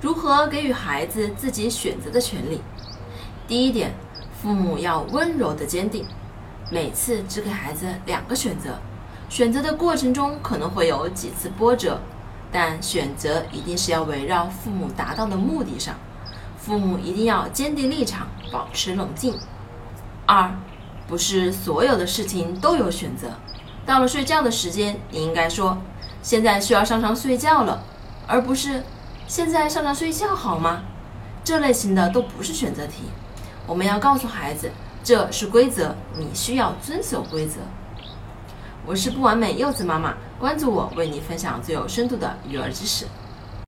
如何给予孩子自己选择的权利？第一点，父母要温柔的坚定，每次只给孩子两个选择，选择的过程中可能会有几次波折，但选择一定是要围绕父母达到的目的上，父母一定要坚定立场，保持冷静。二，不是所有的事情都有选择，到了睡觉的时间，你应该说现在需要上床睡觉了，而不是。现在上床睡觉好吗？这类型的都不是选择题。我们要告诉孩子，这是规则，你需要遵守规则。我是不完美柚子妈妈，关注我，为你分享最有深度的育儿知识。